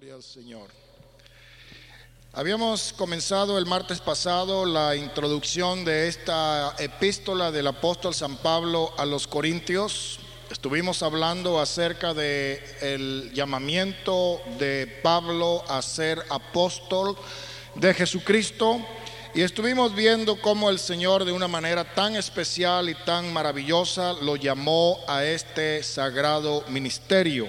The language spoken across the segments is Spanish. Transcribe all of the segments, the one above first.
Gloria al Señor. Habíamos comenzado el martes pasado la introducción de esta epístola del apóstol San Pablo a los Corintios. Estuvimos hablando acerca de el llamamiento de Pablo a ser apóstol de Jesucristo y estuvimos viendo cómo el Señor de una manera tan especial y tan maravillosa lo llamó a este sagrado ministerio.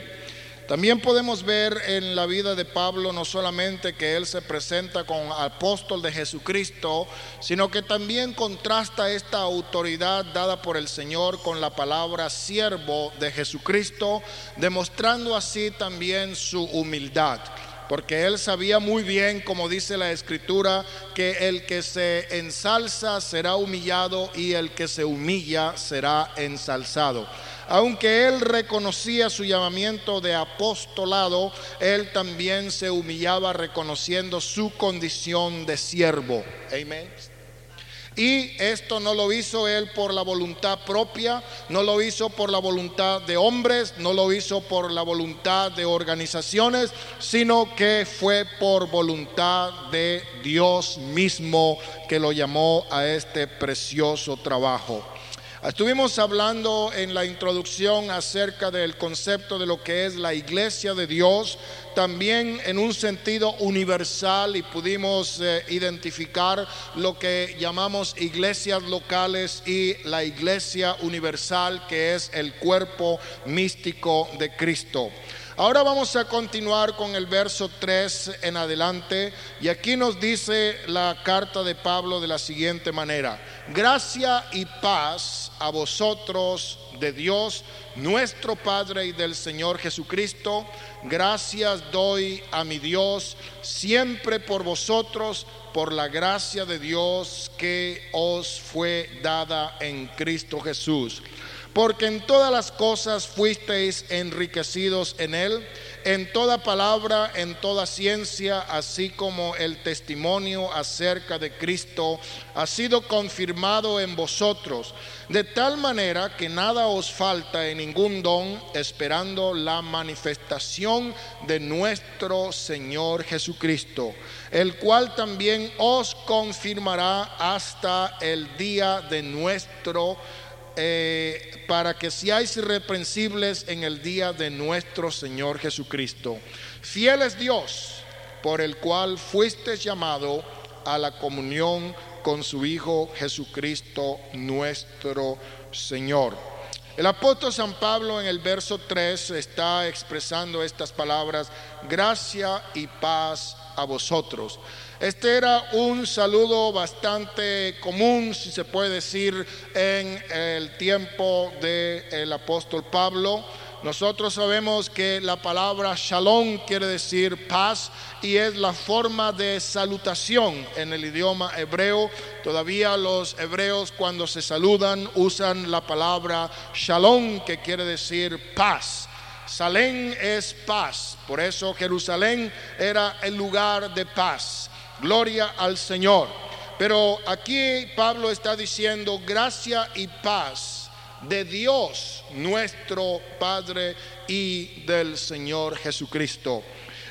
También podemos ver en la vida de Pablo no solamente que él se presenta como apóstol de Jesucristo, sino que también contrasta esta autoridad dada por el Señor con la palabra siervo de Jesucristo, demostrando así también su humildad porque él sabía muy bien, como dice la escritura, que el que se ensalza será humillado y el que se humilla será ensalzado. Aunque él reconocía su llamamiento de apostolado, él también se humillaba reconociendo su condición de siervo. Y esto no lo hizo él por la voluntad propia, no lo hizo por la voluntad de hombres, no lo hizo por la voluntad de organizaciones, sino que fue por voluntad de Dios mismo que lo llamó a este precioso trabajo. Estuvimos hablando en la introducción acerca del concepto de lo que es la iglesia de Dios, también en un sentido universal y pudimos eh, identificar lo que llamamos iglesias locales y la iglesia universal que es el cuerpo místico de Cristo. Ahora vamos a continuar con el verso 3 en adelante y aquí nos dice la carta de Pablo de la siguiente manera. Gracia y paz a vosotros de Dios, nuestro Padre y del Señor Jesucristo. Gracias doy a mi Dios siempre por vosotros, por la gracia de Dios que os fue dada en Cristo Jesús porque en todas las cosas fuisteis enriquecidos en él, en toda palabra, en toda ciencia, así como el testimonio acerca de Cristo ha sido confirmado en vosotros, de tal manera que nada os falta en ningún don, esperando la manifestación de nuestro Señor Jesucristo, el cual también os confirmará hasta el día de nuestro eh, para que seáis irreprensibles en el día de nuestro Señor Jesucristo. Fiel es Dios, por el cual fuiste llamado a la comunión con su Hijo Jesucristo nuestro Señor. El apóstol San Pablo en el verso 3 está expresando estas palabras, gracia y paz a vosotros. Este era un saludo bastante común, si se puede decir, en el tiempo del apóstol Pablo. Nosotros sabemos que la palabra shalom quiere decir paz y es la forma de salutación en el idioma hebreo. Todavía los hebreos cuando se saludan usan la palabra shalom que quiere decir paz. Salén es paz, por eso Jerusalén era el lugar de paz. Gloria al Señor. Pero aquí Pablo está diciendo gracia y paz de Dios nuestro Padre y del Señor Jesucristo.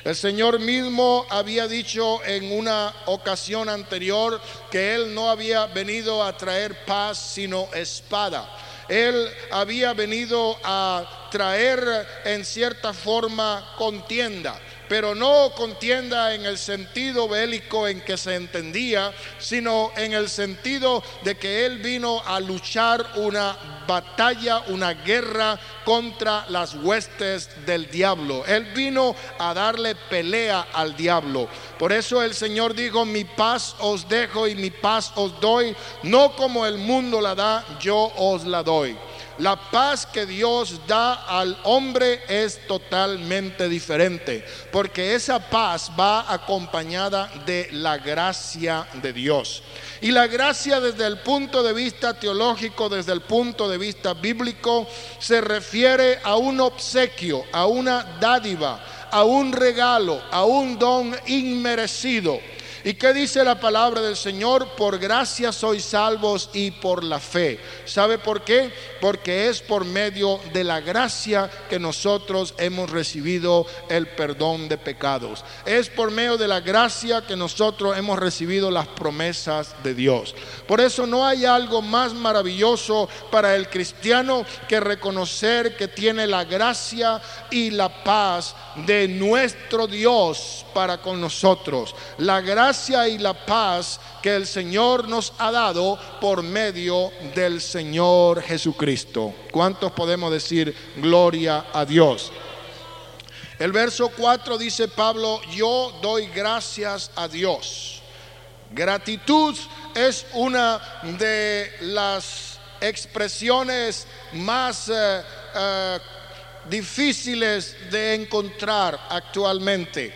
El Señor mismo había dicho en una ocasión anterior que Él no había venido a traer paz sino espada. Él había venido a traer en cierta forma contienda pero no contienda en el sentido bélico en que se entendía, sino en el sentido de que Él vino a luchar una batalla, una guerra contra las huestes del diablo. Él vino a darle pelea al diablo. Por eso el Señor dijo, mi paz os dejo y mi paz os doy, no como el mundo la da, yo os la doy. La paz que Dios da al hombre es totalmente diferente, porque esa paz va acompañada de la gracia de Dios. Y la gracia desde el punto de vista teológico, desde el punto de vista bíblico, se refiere a un obsequio, a una dádiva, a un regalo, a un don inmerecido ¿Y qué dice la palabra del Señor? Por gracia sois salvos y por la fe. ¿Sabe por qué? Porque es por medio de la gracia que nosotros hemos recibido el perdón de pecados. Es por medio de la gracia que nosotros hemos recibido las promesas de Dios. Por eso no hay algo más maravilloso para el cristiano que reconocer que tiene la gracia y la paz de nuestro Dios para con nosotros. La gracia y la paz que el Señor nos ha dado por medio del Señor Jesucristo. ¿Cuántos podemos decir gloria a Dios? El verso 4 dice Pablo, yo doy gracias a Dios. Gratitud es una de las expresiones más eh, eh, difíciles de encontrar actualmente.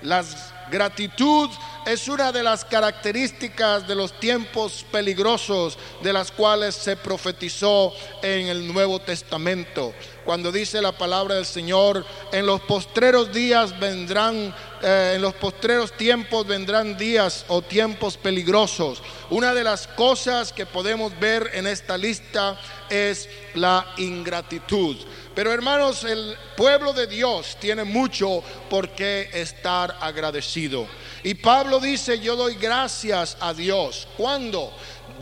La gratitud es una de las características de los tiempos peligrosos de las cuales se profetizó en el Nuevo Testamento. Cuando dice la palabra del Señor, en los postreros días vendrán, eh, en los postreros tiempos vendrán días o tiempos peligrosos. Una de las cosas que podemos ver en esta lista es la ingratitud. Pero hermanos, el pueblo de Dios tiene mucho por qué estar agradecido. Y Pablo dice, yo doy gracias a Dios. ¿Cuándo?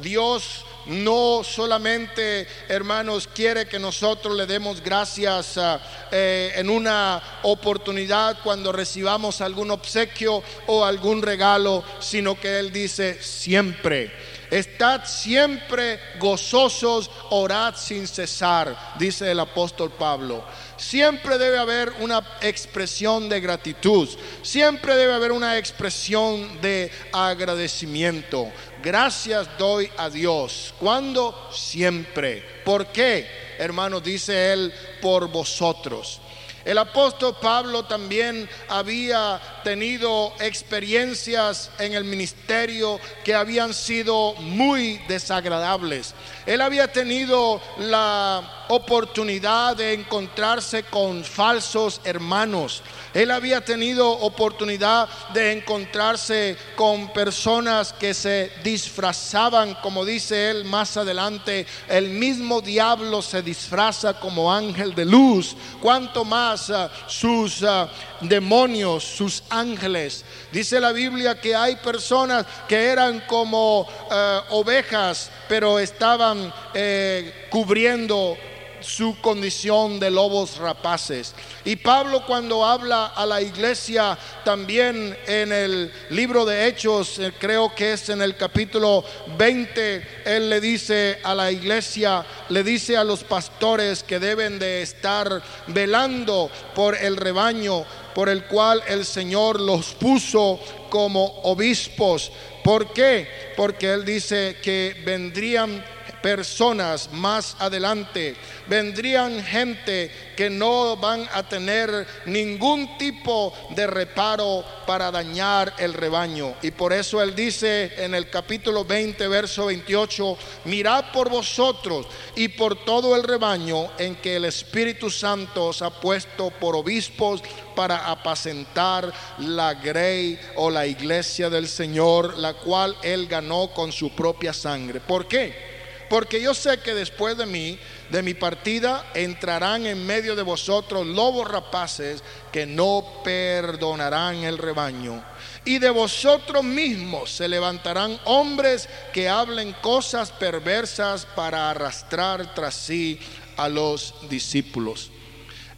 Dios no solamente, hermanos, quiere que nosotros le demos gracias ah, eh, en una oportunidad cuando recibamos algún obsequio o algún regalo, sino que Él dice siempre. Estad siempre gozosos, orad sin cesar, dice el apóstol Pablo. Siempre debe haber una expresión de gratitud, siempre debe haber una expresión de agradecimiento. Gracias doy a Dios. ¿Cuándo? Siempre. ¿Por qué? Hermanos, dice él, por vosotros. El apóstol Pablo también había tenido experiencias en el ministerio que habían sido muy desagradables. Él había tenido la oportunidad de encontrarse con falsos hermanos. Él había tenido oportunidad de encontrarse con personas que se disfrazaban, como dice él más adelante, el mismo diablo se disfraza como ángel de luz. Cuanto más ah, sus ah, demonios, sus ángeles. Dice la Biblia que hay personas que eran como ah, ovejas, pero estaban eh, cubriendo su condición de lobos rapaces. Y Pablo cuando habla a la iglesia también en el libro de Hechos, eh, creo que es en el capítulo 20, él le dice a la iglesia, le dice a los pastores que deben de estar velando por el rebaño por el cual el Señor los puso como obispos. ¿Por qué? Porque Él dice que vendrían personas más adelante, vendrían gente que no van a tener ningún tipo de reparo para dañar el rebaño. Y por eso él dice en el capítulo 20, verso 28, mirad por vosotros y por todo el rebaño en que el Espíritu Santo os ha puesto por obispos para apacentar la grey o la iglesia del Señor, la cual él ganó con su propia sangre. ¿Por qué? Porque yo sé que después de mí, de mi partida, entrarán en medio de vosotros lobos rapaces que no perdonarán el rebaño. Y de vosotros mismos se levantarán hombres que hablen cosas perversas para arrastrar tras sí a los discípulos.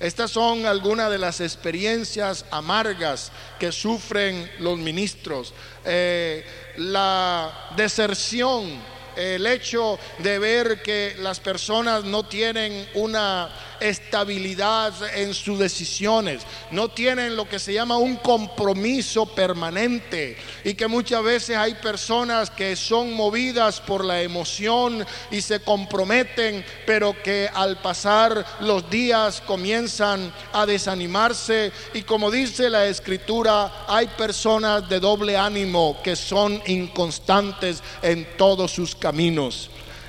Estas son algunas de las experiencias amargas que sufren los ministros. Eh, la deserción el hecho de ver que las personas no tienen una estabilidad en sus decisiones, no tienen lo que se llama un compromiso permanente y que muchas veces hay personas que son movidas por la emoción y se comprometen, pero que al pasar los días comienzan a desanimarse y como dice la escritura, hay personas de doble ánimo que son inconstantes en todos sus caminos.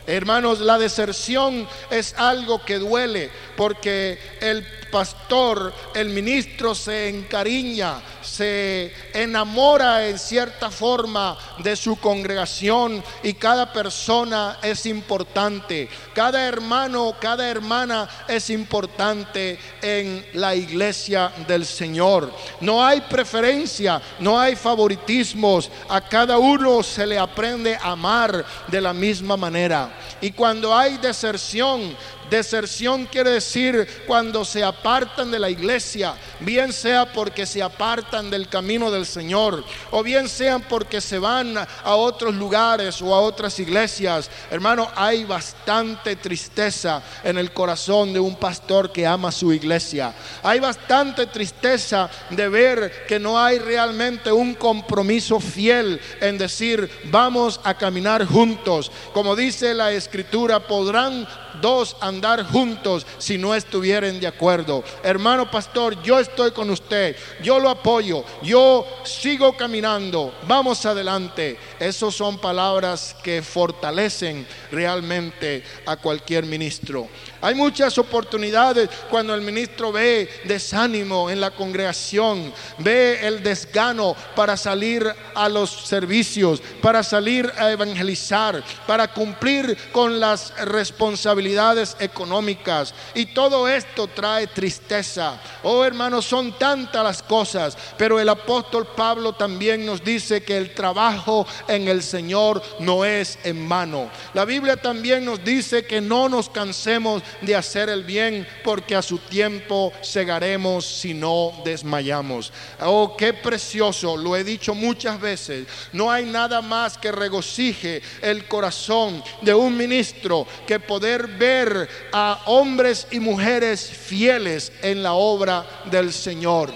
Hermanos, la deserción es algo que duele porque el pastor, el ministro se encariña, se enamora en cierta forma de su congregación y cada persona es importante. Cada hermano, cada hermana es importante en la iglesia del Señor. No hay preferencia, no hay favoritismos. A cada uno se le aprende a amar de la misma manera. Y cuando hay deserción, Deserción quiere decir cuando se apartan de la iglesia, bien sea porque se apartan del camino del Señor, o bien sean porque se van a otros lugares o a otras iglesias. Hermano, hay bastante tristeza en el corazón de un pastor que ama su iglesia. Hay bastante tristeza de ver que no hay realmente un compromiso fiel en decir, vamos a caminar juntos. Como dice la escritura, podrán dos andar juntos si no estuvieren de acuerdo. Hermano pastor, yo estoy con usted, yo lo apoyo, yo sigo caminando, vamos adelante. Esas son palabras que fortalecen realmente a cualquier ministro. Hay muchas oportunidades cuando el ministro ve desánimo en la congregación, ve el desgano para salir a los servicios, para salir a evangelizar, para cumplir con las responsabilidades económicas. Y todo esto trae tristeza. Oh hermanos, son tantas las cosas, pero el apóstol Pablo también nos dice que el trabajo en el Señor no es en vano. La Biblia también nos dice que no nos cansemos de hacer el bien, porque a su tiempo segaremos si no desmayamos. Oh, qué precioso, lo he dicho muchas veces, no hay nada más que regocije el corazón de un ministro que poder ver a hombres y mujeres fieles en la obra del Señor.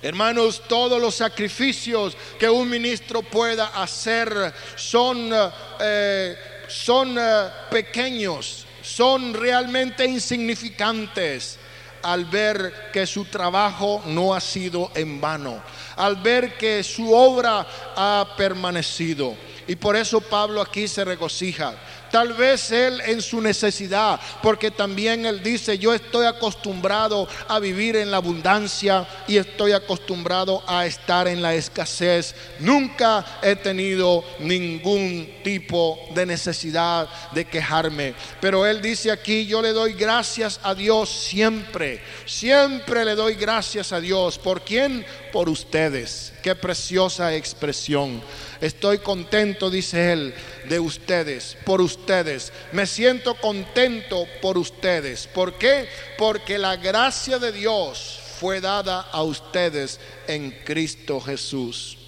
Hermanos, todos los sacrificios que un ministro pueda hacer son, eh, son eh, pequeños son realmente insignificantes al ver que su trabajo no ha sido en vano, al ver que su obra ha permanecido. Y por eso Pablo aquí se regocija. Tal vez él en su necesidad, porque también él dice, yo estoy acostumbrado a vivir en la abundancia y estoy acostumbrado a estar en la escasez. Nunca he tenido ningún tipo de necesidad de quejarme. Pero él dice aquí, yo le doy gracias a Dios siempre. Siempre le doy gracias a Dios. ¿Por quién? Por ustedes. Qué preciosa expresión. Estoy contento, dice él, de ustedes, por ustedes. Me siento contento por ustedes. ¿Por qué? Porque la gracia de Dios fue dada a ustedes en Cristo Jesús.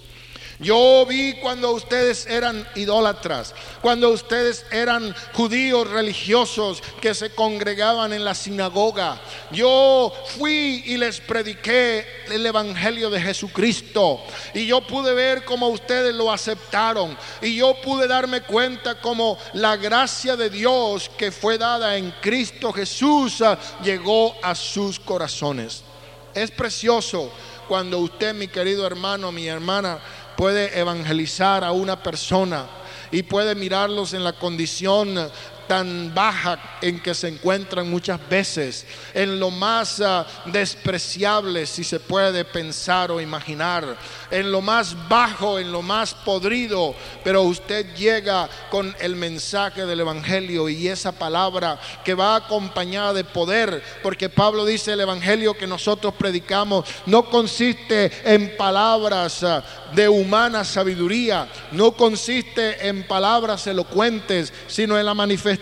Yo vi cuando ustedes eran idólatras, cuando ustedes eran judíos religiosos que se congregaban en la sinagoga. Yo fui y les prediqué el Evangelio de Jesucristo. Y yo pude ver cómo ustedes lo aceptaron. Y yo pude darme cuenta cómo la gracia de Dios que fue dada en Cristo Jesús ah, llegó a sus corazones. Es precioso cuando usted, mi querido hermano, mi hermana, puede evangelizar a una persona y puede mirarlos en la condición tan baja en que se encuentran muchas veces, en lo más ah, despreciable si se puede pensar o imaginar, en lo más bajo, en lo más podrido, pero usted llega con el mensaje del Evangelio y esa palabra que va acompañada de poder, porque Pablo dice el Evangelio que nosotros predicamos no consiste en palabras ah, de humana sabiduría, no consiste en palabras elocuentes, sino en la manifestación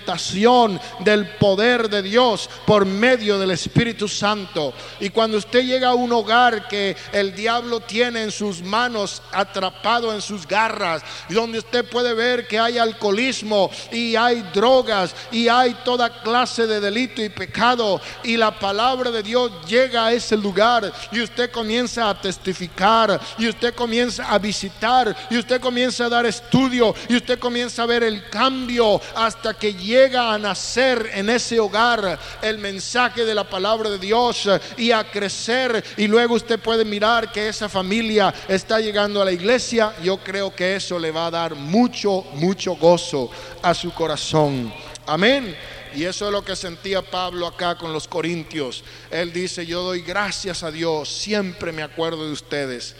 del poder de Dios por medio del Espíritu Santo. Y cuando usted llega a un hogar que el diablo tiene en sus manos, atrapado en sus garras, donde usted puede ver que hay alcoholismo y hay drogas y hay toda clase de delito y pecado, y la palabra de Dios llega a ese lugar y usted comienza a testificar y usted comienza a visitar y usted comienza a dar estudio y usted comienza a ver el cambio hasta que llega a nacer en ese hogar el mensaje de la palabra de Dios y a crecer y luego usted puede mirar que esa familia está llegando a la iglesia, yo creo que eso le va a dar mucho, mucho gozo a su corazón. Amén. Y eso es lo que sentía Pablo acá con los corintios. Él dice, yo doy gracias a Dios, siempre me acuerdo de ustedes.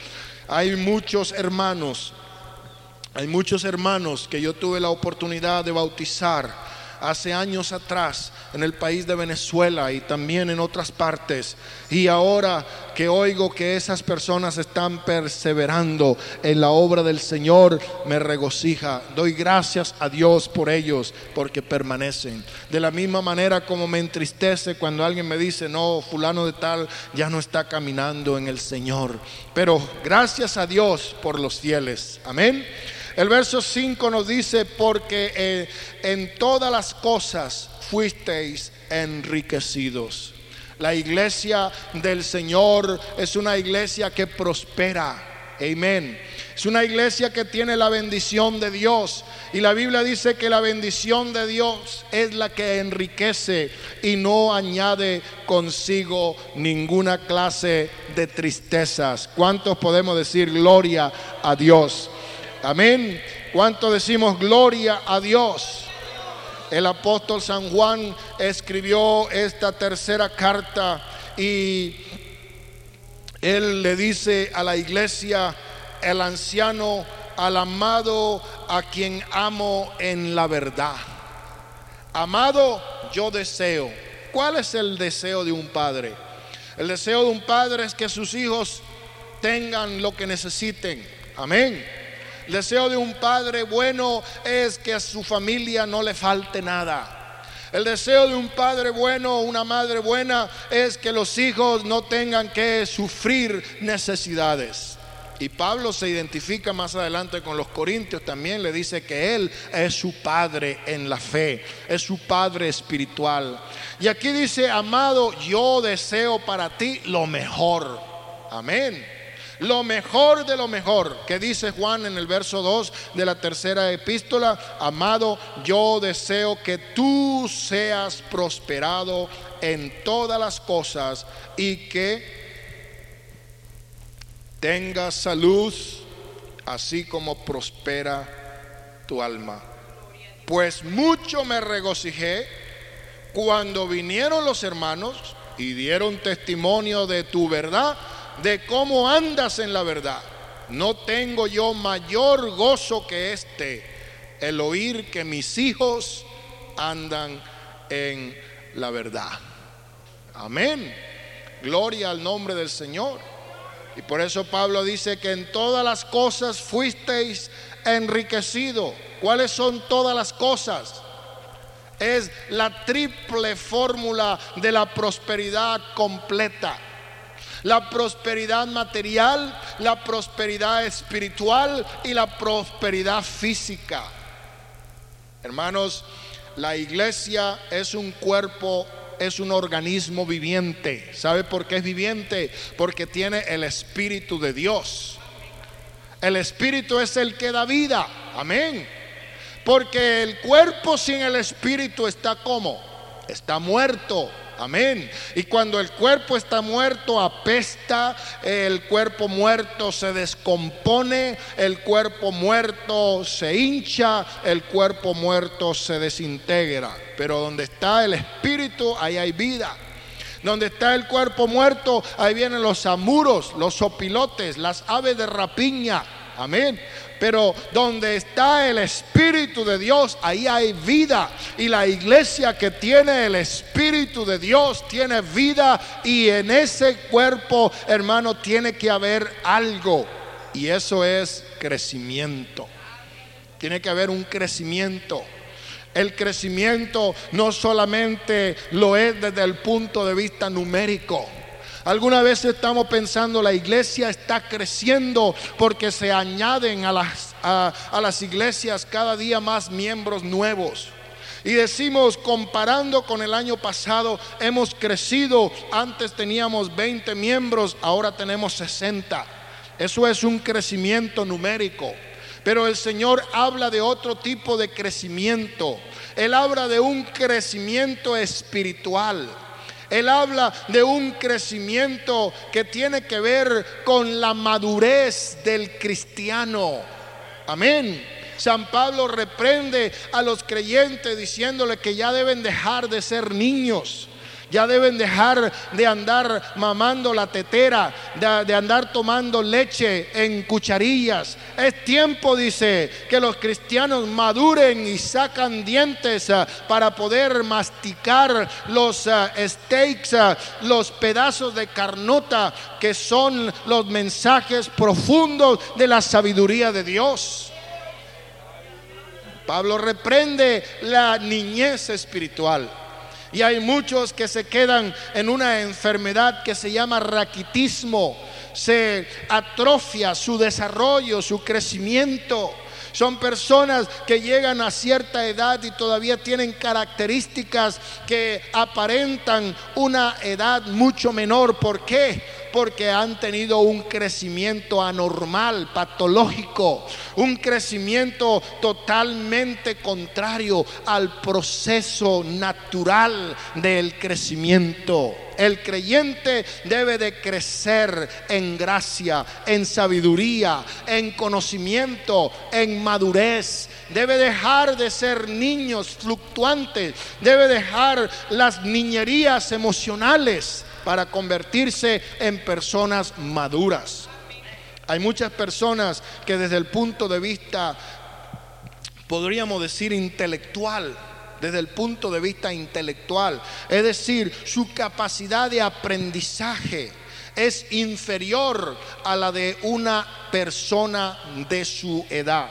Hay muchos hermanos, hay muchos hermanos que yo tuve la oportunidad de bautizar hace años atrás en el país de Venezuela y también en otras partes. Y ahora que oigo que esas personas están perseverando en la obra del Señor, me regocija. Doy gracias a Dios por ellos, porque permanecen. De la misma manera como me entristece cuando alguien me dice, no, fulano de tal ya no está caminando en el Señor. Pero gracias a Dios por los fieles. Amén. El verso 5 nos dice, porque eh, en todas las cosas fuisteis enriquecidos. La iglesia del Señor es una iglesia que prospera. Amén. Es una iglesia que tiene la bendición de Dios. Y la Biblia dice que la bendición de Dios es la que enriquece y no añade consigo ninguna clase de tristezas. ¿Cuántos podemos decir gloria a Dios? Amén. ¿Cuánto decimos gloria a Dios? El apóstol San Juan escribió esta tercera carta y él le dice a la iglesia, el anciano, al amado, a quien amo en la verdad. Amado, yo deseo. ¿Cuál es el deseo de un padre? El deseo de un padre es que sus hijos tengan lo que necesiten. Amén. Deseo de un padre bueno es que a su familia no le falte nada. El deseo de un padre bueno, una madre buena, es que los hijos no tengan que sufrir necesidades. Y Pablo se identifica más adelante con los corintios, también le dice que él es su padre en la fe, es su padre espiritual. Y aquí dice, amado, yo deseo para ti lo mejor. Amén lo mejor de lo mejor, que dice Juan en el verso 2 de la tercera epístola, amado, yo deseo que tú seas prosperado en todas las cosas y que tengas salud, así como prospera tu alma. Pues mucho me regocijé cuando vinieron los hermanos y dieron testimonio de tu verdad de cómo andas en la verdad. No tengo yo mayor gozo que este, el oír que mis hijos andan en la verdad. Amén. Gloria al nombre del Señor. Y por eso Pablo dice que en todas las cosas fuisteis enriquecido. ¿Cuáles son todas las cosas? Es la triple fórmula de la prosperidad completa la prosperidad material, la prosperidad espiritual y la prosperidad física. Hermanos, la iglesia es un cuerpo, es un organismo viviente. ¿Sabe por qué es viviente? Porque tiene el Espíritu de Dios. El Espíritu es el que da vida. Amén. Porque el cuerpo sin el Espíritu está como? Está muerto. Amén. Y cuando el cuerpo está muerto, apesta, el cuerpo muerto se descompone, el cuerpo muerto se hincha, el cuerpo muerto se desintegra. Pero donde está el espíritu, ahí hay vida. Donde está el cuerpo muerto, ahí vienen los amuros, los opilotes, las aves de rapiña. Amén. Pero donde está el Espíritu de Dios, ahí hay vida. Y la iglesia que tiene el Espíritu de Dios tiene vida. Y en ese cuerpo, hermano, tiene que haber algo. Y eso es crecimiento. Tiene que haber un crecimiento. El crecimiento no solamente lo es desde el punto de vista numérico Alguna vez estamos pensando la iglesia está creciendo porque se añaden a las, a, las iglesias cada día más miembros nuevos. Y decimos, comparando con el año pasado, hemos crecido. Antes teníamos 20 miembros, ahora tenemos 60. Eso es un crecimiento numérico. Pero el Señor habla de otro tipo de crecimiento. Él habla de un crecimiento espiritual. Él habla de un crecimiento que tiene que ver con la madurez del cristiano. Amén. San Pablo reprende a los creyentes diciéndole que ya deben dejar de ser niños. Ya deben dejar de andar mamando la tetera, de, andar tomando leche en cucharillas. Es tiempo, dice, que los cristianos maduren y sacan dientes ah, para poder masticar los ah, steaks, ah, los pedazos de carnota que son los mensajes profundos de la sabiduría de Dios. Pablo reprende la niñez espiritual. Y hay muchos que se quedan en una enfermedad que se llama raquitismo. Se atrofia su desarrollo, su crecimiento. Son personas que llegan a cierta edad y todavía tienen características que aparentan una edad mucho menor. ¿Por qué? Porque han tenido un crecimiento anormal, patológico, un crecimiento totalmente contrario al proceso natural del crecimiento. El creyente debe de crecer en gracia, en sabiduría, en conocimiento, en madurez. Debe dejar de ser niños fluctuantes. Debe dejar las niñerías emocionales para convertirse en personas maduras. Hay muchas personas que desde el punto de vista, podríamos decir, intelectual, desde el punto de vista intelectual, es decir, su capacidad de aprendizaje es inferior a la de una persona de su edad.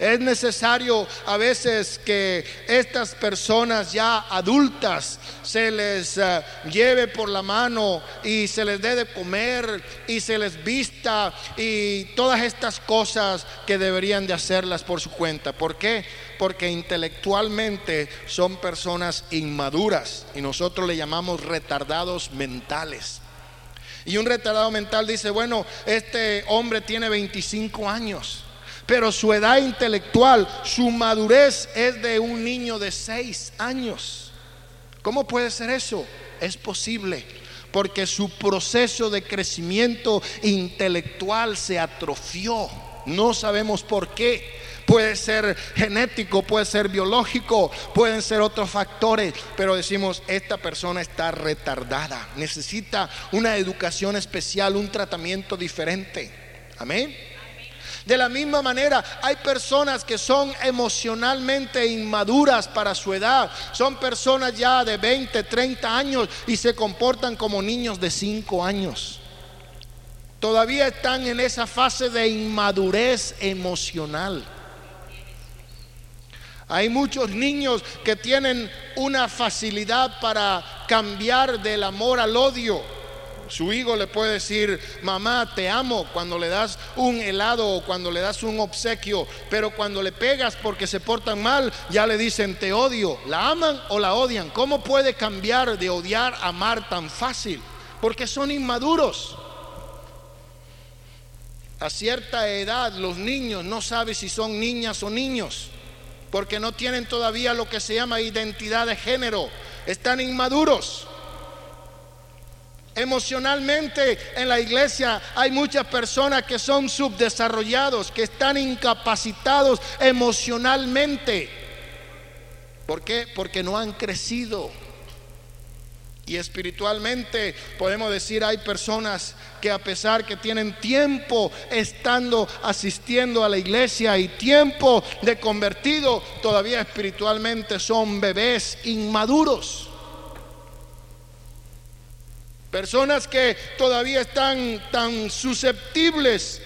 Es necesario a veces que estas personas ya adultas se les eh, lleve por la mano y se les dé de comer y se les vista y todas estas cosas que deberían de hacerlas por su cuenta. ¿Por qué? Porque intelectualmente son personas inmaduras y nosotros le llamamos retardados mentales. Y un retardado mental dice, bueno, este hombre tiene 25 años pero su edad intelectual, su madurez es de un niño de seis años. ¿Cómo puede ser eso? Es posible, porque su proceso de crecimiento intelectual se atrofió. No sabemos por qué. Puede ser genético, puede ser biológico, pueden ser otros factores, pero decimos, esta persona está retardada, necesita una educación especial, un tratamiento diferente. Amén. De la misma manera, hay personas que son emocionalmente inmaduras para su edad. Son personas ya de 20, 30 años y se comportan como niños de 5 años. Todavía están en esa fase de inmadurez emocional. Hay muchos niños que tienen una facilidad para cambiar del amor al odio su hijo le puede decir, mamá, te amo cuando le das un helado o cuando le das un obsequio, pero cuando le pegas porque se portan mal, ya le dicen, te odio. ¿La aman o la odian? ¿Cómo puede cambiar de odiar a amar tan fácil? Porque son inmaduros. A cierta edad los niños no saben si son niñas o niños, porque no tienen todavía lo que se llama identidad de género, están inmaduros. Emocionalmente en la iglesia hay muchas personas que son subdesarrollados, que están incapacitados emocionalmente. ¿Por qué? Porque no han crecido. Y espiritualmente podemos decir hay personas que a pesar que tienen tiempo estando asistiendo a la iglesia y tiempo de convertido, todavía espiritualmente son bebés inmaduros. Personas que todavía están tan susceptibles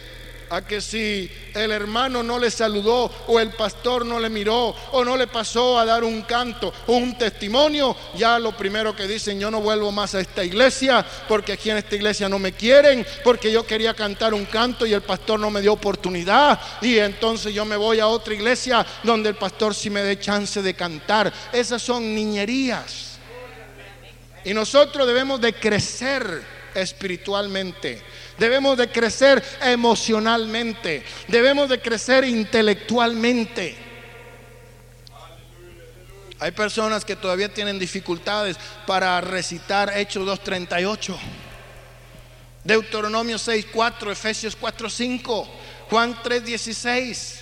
a que si el hermano no le saludó o el pastor no le miró o no le pasó a dar un canto o un testimonio, ya lo primero que dicen, yo no vuelvo más a esta iglesia porque aquí en esta iglesia no me quieren, porque yo quería cantar un canto y el pastor no me dio oportunidad y entonces yo me voy a otra iglesia donde el pastor sí me dé chance de cantar. Esas son niñerías. Y nosotros debemos de crecer espiritualmente. Debemos de crecer emocionalmente. Debemos de crecer intelectualmente. Hay personas que todavía tienen dificultades para recitar Hechos 2.38. Deuteronomio 6.4, Efesios 4.5. Juan 3:16.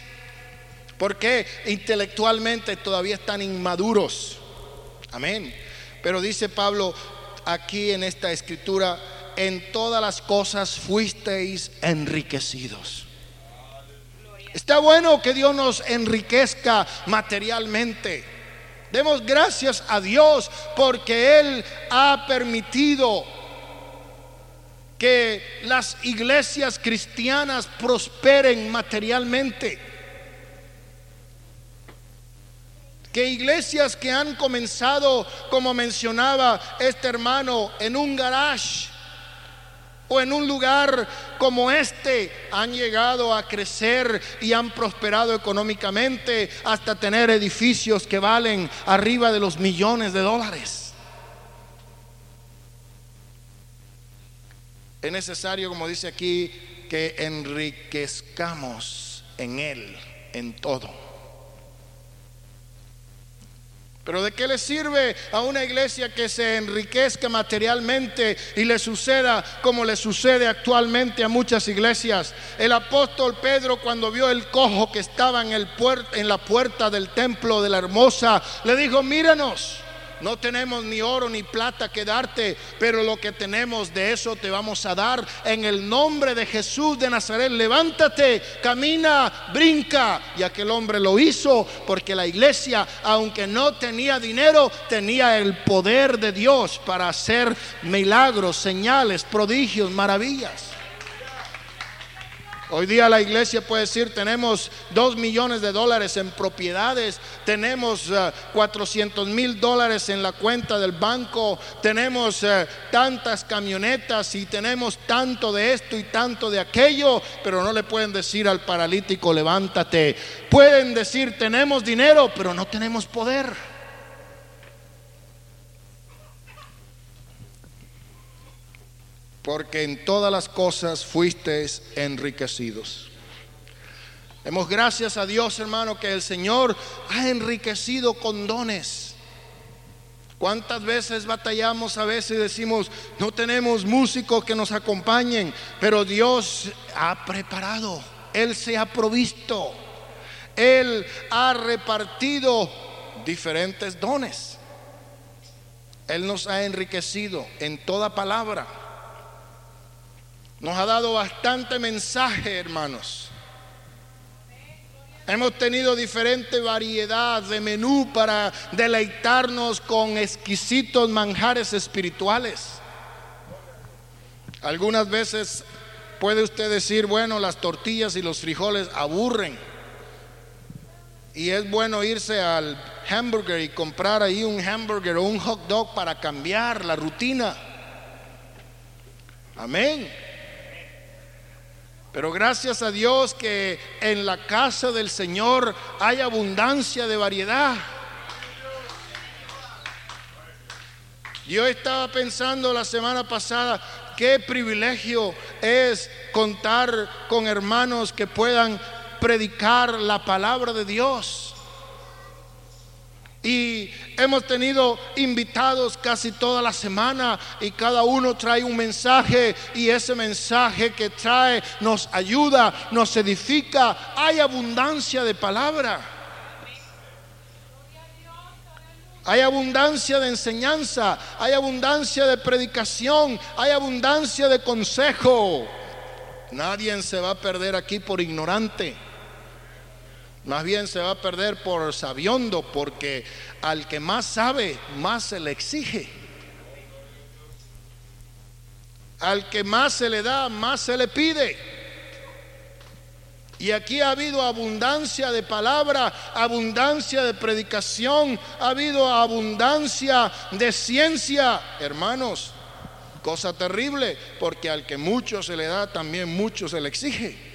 Porque intelectualmente todavía están inmaduros. Amén. Pero dice Pablo aquí en esta escritura, en todas las cosas fuisteis enriquecidos. Está bueno que Dios nos enriquezca materialmente. Demos gracias a Dios porque Él ha permitido que las iglesias cristianas prosperen materialmente. Que iglesias que han comenzado, como mencionaba este hermano, en un garage o en un lugar como este han llegado a crecer y han prosperado económicamente hasta tener edificios que valen arriba de los millones de dólares. Es necesario, como dice aquí, que enriquezcamos en Él, en todo. Pero ¿de qué le sirve a una iglesia que se enriquezca materialmente y le suceda como le sucede actualmente a muchas iglesias? El apóstol Pedro cuando vio el cojo que estaba en, el en la puerta del templo de la hermosa, le dijo, míranos. No tenemos ni oro ni plata que darte, pero lo que tenemos de eso te vamos a dar. En el nombre de Jesús de Nazaret, levántate, camina, brinca. Y aquel hombre lo hizo porque la iglesia, aunque no tenía dinero, tenía el poder de Dios para hacer milagros, señales, prodigios, maravillas. Hoy día la iglesia puede decir, tenemos dos millones de dólares en propiedades, tenemos 400 eh, mil dólares en la cuenta del banco, tenemos eh, tantas camionetas y tenemos tanto de esto y tanto de aquello, pero no le pueden decir al paralítico, levántate. Pueden decir, tenemos dinero, pero no tenemos poder. Porque en todas las cosas fuisteis enriquecidos. Demos gracias a Dios, hermano, que el Señor ha enriquecido con dones. ¿Cuántas veces batallamos a veces y decimos, no tenemos músicos que nos acompañen, pero Dios ha preparado, Él se ha provisto, Él ha repartido diferentes dones. Él nos ha enriquecido en toda palabra. Nos ha dado bastante mensaje, hermanos. Hemos tenido diferente variedad de menú para deleitarnos con exquisitos manjares espirituales. Algunas veces puede usted decir, bueno, las tortillas y los frijoles aburren. Y es bueno irse al hamburger y comprar ahí un hamburger o un hot dog para cambiar la rutina. Amén. Pero gracias a Dios que en la casa del Señor hay abundancia de variedad. Yo estaba pensando la semana pasada, qué privilegio es contar con hermanos que puedan predicar la palabra de Dios. Y hemos tenido invitados casi toda la semana y cada uno trae un mensaje y ese mensaje que trae nos ayuda, nos edifica. Hay abundancia de palabra. Hay abundancia de enseñanza, hay abundancia de predicación, hay abundancia de consejo. Nadie se va a perder aquí por ignorante. Más bien se va a perder por sabiondo, porque al que más sabe, más se le exige. Al que más se le da, más se le pide. Y aquí ha habido abundancia de palabra, abundancia de predicación, ha habido abundancia de ciencia, hermanos. Cosa terrible, porque al que mucho se le da, también mucho se le exige.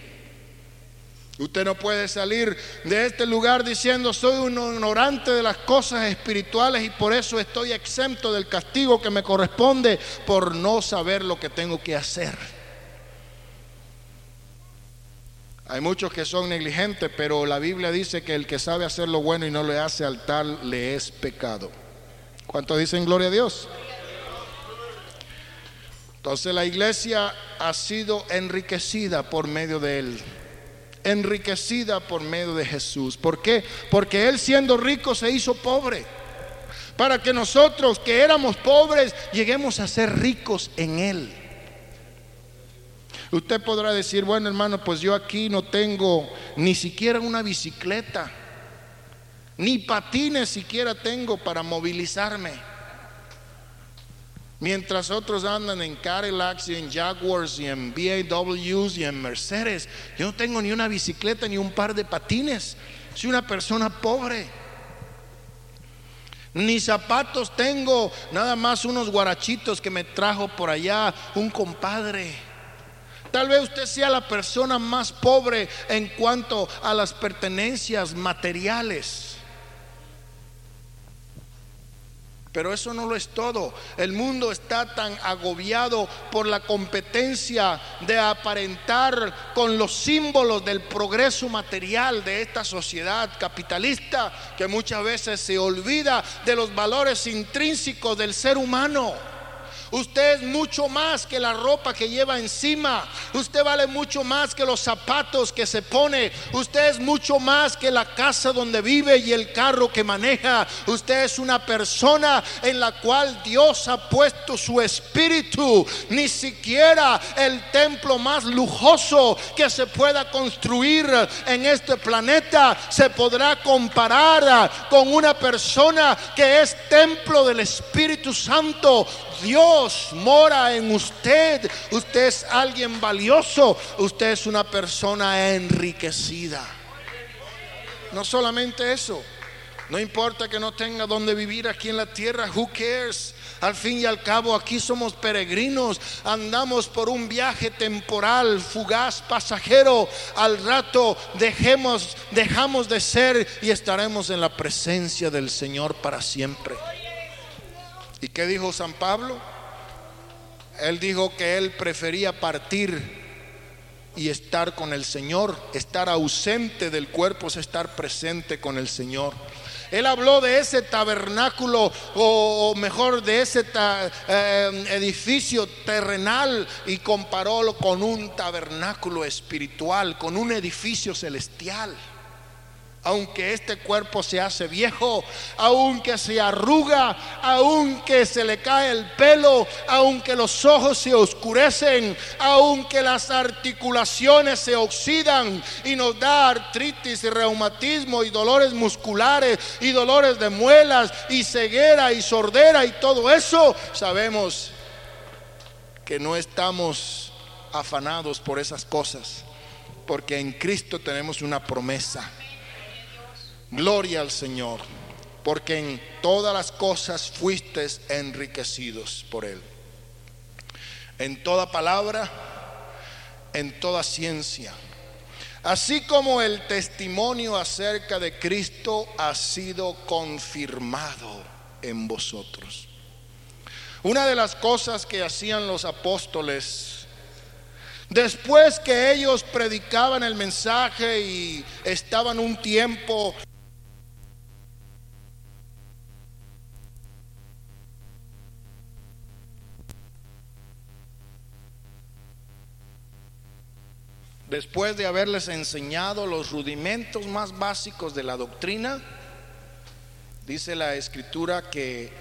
Usted no puede salir de este lugar diciendo soy un ignorante de las cosas espirituales y por eso estoy exento del castigo que me corresponde por no saber lo que tengo que hacer. Hay muchos que son negligentes, pero la Biblia dice que el que sabe hacer lo bueno y no le hace al tal le es pecado. ¿Cuántos dicen gloria a Dios? Entonces la iglesia ha sido enriquecida por medio de él. Enriquecida por medio de Jesús. ¿Por qué? Porque Él siendo rico se hizo pobre. Para que nosotros que éramos pobres lleguemos a ser ricos en Él. Usted podrá decir, bueno hermano, pues yo aquí no tengo ni siquiera una bicicleta, ni patines siquiera tengo para movilizarme. Mientras otros andan en Cadillacs y en Jaguars y en BAWs y en Mercedes, yo no tengo ni una bicicleta ni un par de patines. Soy una persona pobre. Ni zapatos tengo, nada más unos guarachitos que me trajo por allá un compadre. Tal vez usted sea la persona más pobre en cuanto a las pertenencias materiales. Pero eso no lo es todo. El mundo está tan agobiado por la competencia de aparentar con los símbolos del progreso material de esta sociedad capitalista que muchas veces se olvida de los valores intrínsecos del ser humano. Usted es mucho más que la ropa que lleva encima. Usted vale mucho más que los zapatos que se pone. Usted es mucho más que la casa donde vive y el carro que maneja. Usted es una persona en la cual Dios ha puesto su espíritu. Ni siquiera el templo más lujoso que se pueda construir en este planeta se podrá comparar con una persona que es templo del Espíritu Santo. Dios mora en usted. Usted es alguien valioso. Usted es una persona enriquecida. No solamente eso. No importa que no tenga donde vivir aquí en la tierra. Who cares? Al fin y al cabo aquí somos peregrinos, andamos por un viaje temporal, fugaz, pasajero. Al rato dejemos, dejamos de ser y estaremos en la presencia del Señor para siempre. ¿Y qué dijo San Pablo? Él dijo que él prefería partir y estar con el Señor. Estar ausente del cuerpo es estar presente con el Señor. Él habló de ese tabernáculo, o, mejor, de ese eh, edificio terrenal y comparólo con un tabernáculo espiritual, con un edificio celestial aunque este cuerpo se hace viejo, aunque se arruga, aunque se le cae el pelo, aunque los ojos se oscurecen, aunque las articulaciones se oxidan y nos da artritis y reumatismo y dolores musculares y dolores de muelas y ceguera y sordera y todo eso, sabemos que no estamos afanados por esas cosas, porque en Cristo tenemos una promesa Gloria al Señor, porque en todas las cosas fuiste enriquecidos por Él. En toda palabra, en toda ciencia. Así como el testimonio acerca de Cristo ha sido confirmado en vosotros. Una de las cosas que hacían los apóstoles Después que ellos predicaban el mensaje y estaban un tiempo después de haberles enseñado los rudimentos más básicos de la doctrina, dice la escritura que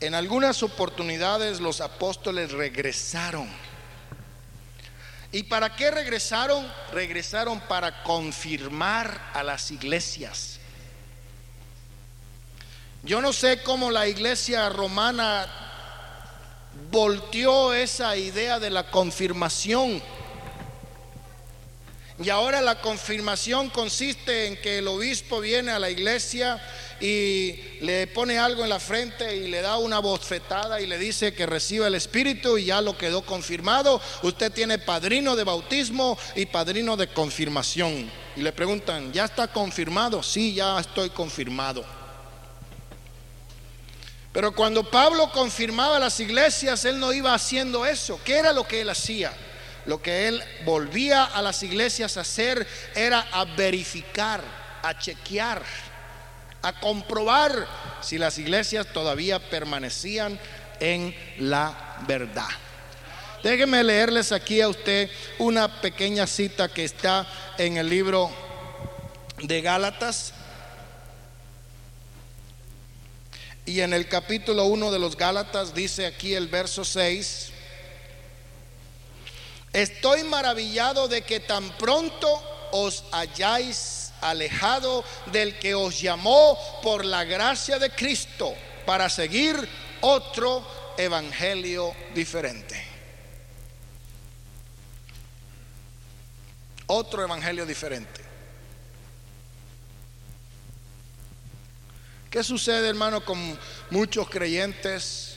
en algunas oportunidades los apóstoles regresaron. ¿Y para qué regresaron? Regresaron para confirmar a las iglesias. Yo no sé cómo la iglesia romana volteó esa idea de la confirmación y ahora la confirmación consiste en que el obispo viene a la iglesia y le pone algo en la frente y le da una bofetada y le dice que reciba el Espíritu y ya lo quedó confirmado. Usted tiene padrino de bautismo y padrino de confirmación. Y le preguntan, ¿ya está confirmado? Sí, ya estoy confirmado. Pero cuando Pablo confirmaba las iglesias, él no iba haciendo eso. ¿Qué era lo que él hacía? Lo que él volvía a las iglesias a hacer era a verificar, a chequear, a comprobar si las iglesias todavía permanecían en la verdad. Déjenme leerles aquí a usted una pequeña cita que está en el libro de Gálatas. Y en el capítulo 1 de los Gálatas dice aquí el verso 6, estoy maravillado de que tan pronto os hayáis alejado del que os llamó por la gracia de Cristo para seguir otro evangelio diferente. Otro evangelio diferente. ¿Qué sucede, hermano, con muchos creyentes,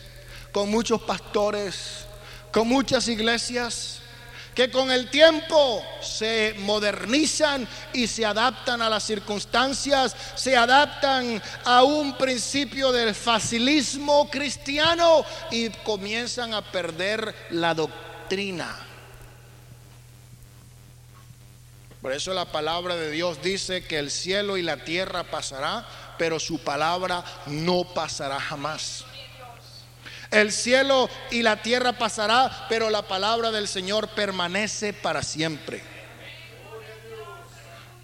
con muchos pastores, con muchas iglesias? Que con el tiempo se modernizan y se adaptan a las circunstancias, se adaptan a un principio del facilismo cristiano y comienzan a perder la doctrina. Por eso la palabra de Dios dice que el cielo y la tierra pasará, pero su palabra no pasará jamás. El cielo y la tierra pasará, pero la palabra del Señor permanece para siempre.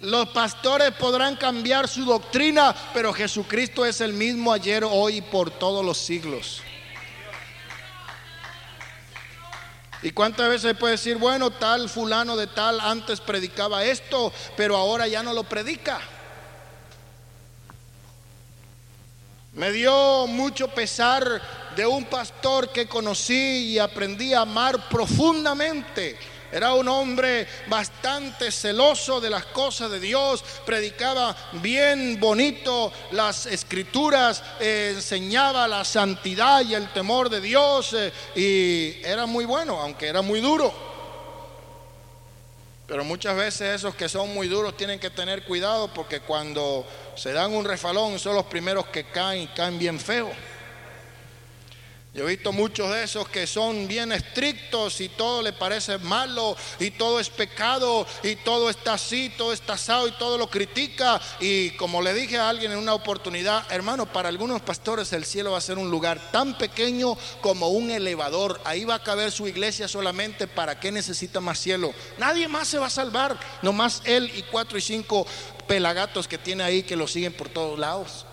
Los pastores podrán cambiar su doctrina, pero Jesucristo es el mismo ayer, hoy y por todos los siglos. ¿Y cuántas veces puede decir, bueno, tal fulano de tal antes predicaba esto, pero ahora ya no lo predica? Me dio mucho pesar de un pastor que conocí y aprendí a amar profundamente. Era un hombre bastante celoso de las cosas de Dios, predicaba bien bonito las escrituras, eh, enseñaba la santidad y el temor de Dios eh, y era muy bueno, aunque era muy duro. Pero muchas veces esos que son muy duros tienen que tener cuidado porque cuando se dan un refalón son los primeros que caen y caen bien feo. Yo he visto muchos de esos que son bien estrictos y todo le parece malo y todo es pecado y todo está así, todo está asado y todo lo critica. Y como le dije a alguien en una oportunidad, hermano, para algunos pastores el cielo va a ser un lugar tan pequeño como un elevador. Ahí va a caber su iglesia solamente. ¿Para qué necesita más cielo? Nadie más se va a salvar, nomás él y cuatro y cinco pelagatos que tiene ahí que lo siguen por todos lados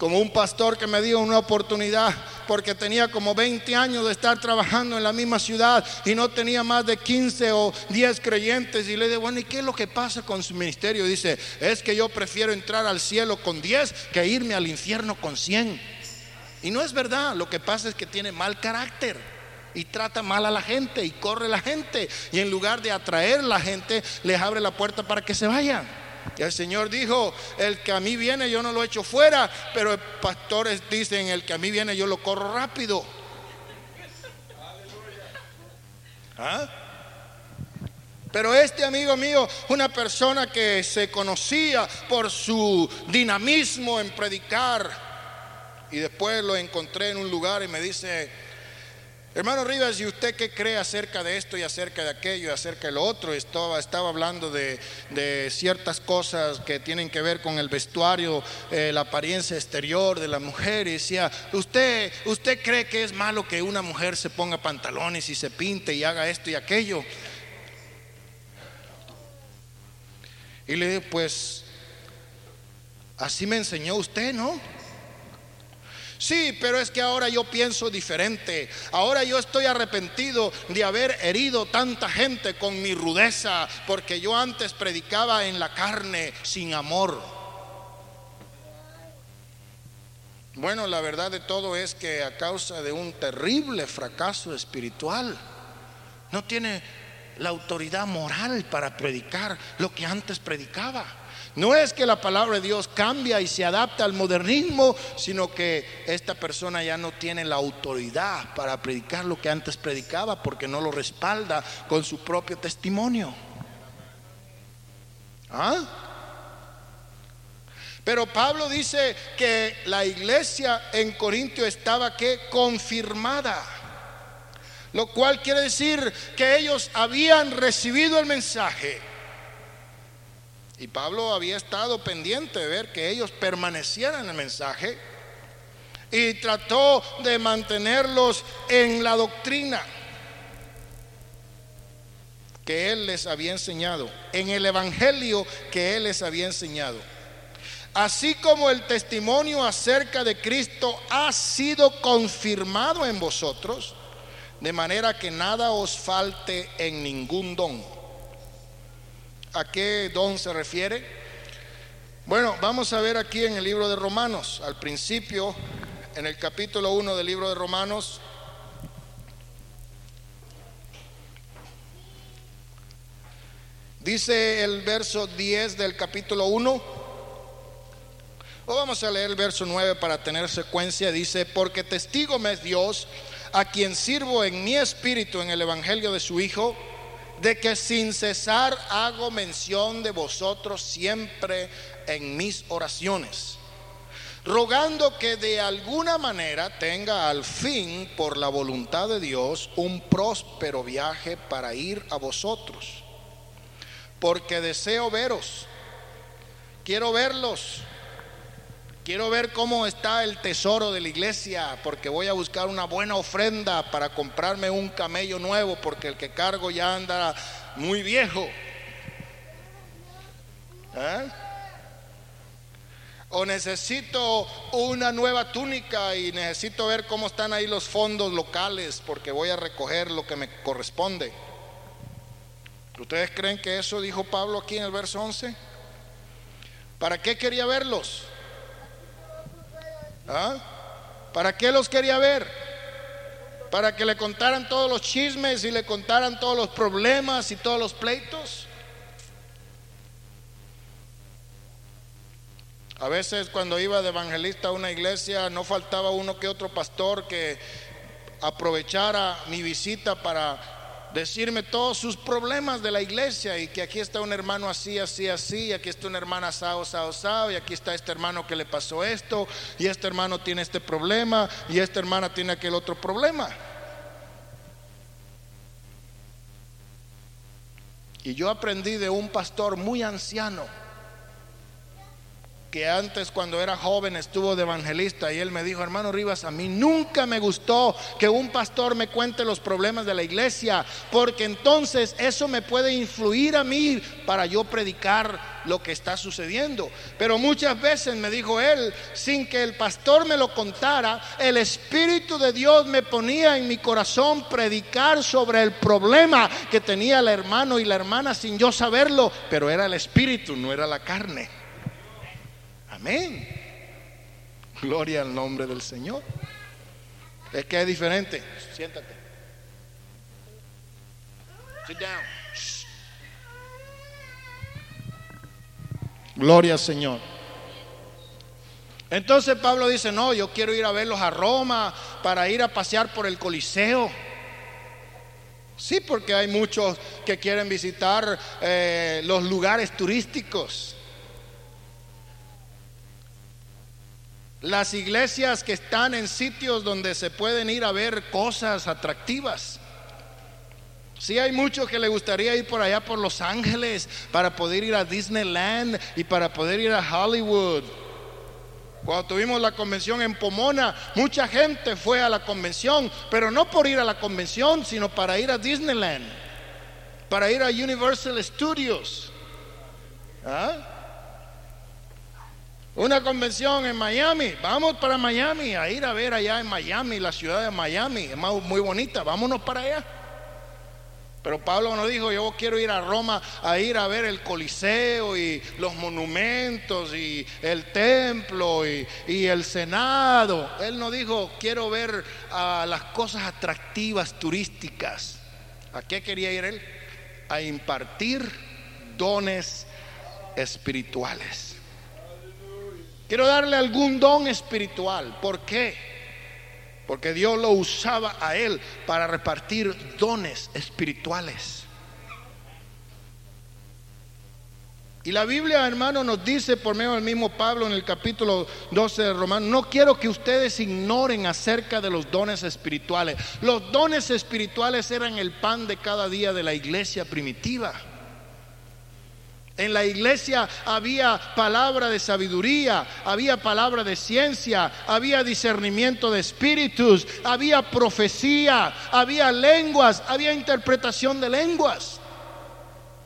como un pastor que me dio una oportunidad porque tenía como 20 años de estar trabajando en la misma ciudad y no tenía más de 15 o 10 creyentes y le dije, bueno, ¿y qué es lo que pasa con su ministerio? dice, es que yo prefiero entrar al cielo con 10 que irme al infierno con 100. Y no es verdad, lo que pasa es que tiene mal carácter y trata mal a la gente y corre la gente y en lugar de atraer a la gente les abre la puerta para que se vayan. Y el Señor dijo, el que a mí viene yo no lo echo fuera, pero pastores dicen, el que a mí viene yo lo corro rápido. ¿Ah? Pero este amigo mío, una persona que se conocía por su dinamismo en predicar, y después lo encontré en un lugar y me dice, Hermano Rivas, ¿y usted qué cree acerca de esto y acerca de aquello y acerca de lo otro? Estaba, estaba hablando de, ciertas cosas que tienen que ver con el vestuario, eh, la apariencia exterior de la mujer. Y decía, ¿usted, ¿usted cree que es malo que una mujer se ponga pantalones y se pinte y haga esto y aquello? Y le dije, pues, así me enseñó usted, ¿no? Sí, pero es que ahora yo pienso diferente. Ahora yo estoy arrepentido de haber herido tanta gente con mi rudeza, porque yo antes predicaba en la carne sin amor. Bueno, la verdad de todo es que a causa de un terrible fracaso espiritual, no tiene la autoridad moral para predicar lo que antes predicaba. No es que la palabra de Dios cambia y se adapta al modernismo, sino que esta persona ya no tiene la autoridad para predicar lo que antes predicaba porque no lo respalda con su propio testimonio. ¿Ah? Pero Pablo dice que la iglesia en Corintio estaba confirmada. Lo cual quiere decir que ellos habían recibido el mensaje y Pablo había estado pendiente de ver que ellos permanecieran en el mensaje y trató de mantenerlos en la doctrina. que él les había enseñado, en el Evangelio que él les había enseñado. Así como el testimonio acerca de Cristo ha sido confirmado en vosotros, de manera que nada os falte en ningún don. ¿A qué don se refiere? Bueno, vamos a ver aquí en el libro de Romanos, al principio, en el capítulo 1 del libro de Romanos, dice el verso 10 del capítulo 1, o vamos a leer el verso 9 para tener secuencia. Dice, porque testigo me es Dios, a quien sirvo en mi espíritu en el Evangelio de su Hijo, de que sin cesar hago mención de vosotros siempre en mis oraciones, rogando que de alguna manera tenga al fin, por la voluntad de Dios, un próspero viaje para ir a vosotros, porque deseo veros, quiero verlos Quiero ver cómo está el tesoro de la iglesia porque voy a buscar una buena ofrenda para comprarme un camello nuevo porque el que cargo ya anda muy viejo. ¿Eh? O necesito una nueva túnica y necesito ver cómo están ahí los fondos locales porque voy a recoger lo que me corresponde. ¿Ustedes creen que eso dijo Pablo aquí en el verso 11? ¿Para qué quería verlos? ¿Ah? ¿Para qué los quería ver? ¿Para que le contaran todos los chismes y le contaran todos los problemas y todos los pleitos? A veces cuando iba de evangelista a una iglesia no faltaba uno que otro pastor que aprovechara mi visita para decirme todos sus problemas de la iglesia y que aquí está un hermano así, así, así, y aquí está una hermana sao, sao, sao, y aquí está este hermano que le pasó esto, y este hermano tiene este problema, y esta hermana tiene aquel otro problema. Y yo aprendí de un pastor muy anciano que antes cuando era joven estuvo de evangelista y él me dijo, hermano Rivas, a mí nunca me gustó que un pastor me cuente los problemas de la iglesia, porque entonces eso me puede influir a mí para yo predicar lo que está sucediendo. Pero muchas veces me dijo él, sin que el pastor me lo contara, el Espíritu de Dios me ponía en mi corazón predicar sobre el problema que tenía el hermano y la hermana sin yo saberlo, pero era el Espíritu, no era la carne. Amén. Gloria al nombre del Señor. Es que es diferente. Siéntate. Sit down. Gloria al Señor. Entonces Pablo dice, no, yo quiero ir a verlos a Roma para ir a pasear por el Coliseo. Sí, porque hay muchos que quieren visitar eh, los lugares turísticos. Las iglesias que están en sitios donde se pueden ir a ver cosas atractivas. Sí hay muchos que le gustaría ir por allá por Los Ángeles para poder ir a Disneyland y para poder ir a Hollywood. Cuando tuvimos la convención en Pomona, mucha gente fue a la convención, pero no por ir a la convención, sino para ir a Disneyland, para ir a Universal Studios. ¿Ah? Una convención en Miami, vamos para Miami, a ir a ver allá en Miami, la ciudad de Miami, es muy bonita, vámonos para allá. Pero Pablo nos dijo, yo quiero ir a Roma a ir a ver el Coliseo y los monumentos y el templo y, el Senado. Él nos dijo, quiero ver a las cosas atractivas turísticas. ¿A qué quería ir él? A impartir dones espirituales. Quiero darle algún don espiritual. ¿Por qué? Porque Dios lo usaba a él para repartir dones espirituales. Y la Biblia, hermano, nos dice por medio del mismo Pablo en el capítulo 12 de Romanos, no quiero que ustedes ignoren acerca de los dones espirituales. Los dones espirituales eran el pan de cada día de la iglesia primitiva. En la iglesia había palabra de sabiduría, había palabra de ciencia, había discernimiento de espíritus, había profecía, había lenguas, había interpretación de lenguas.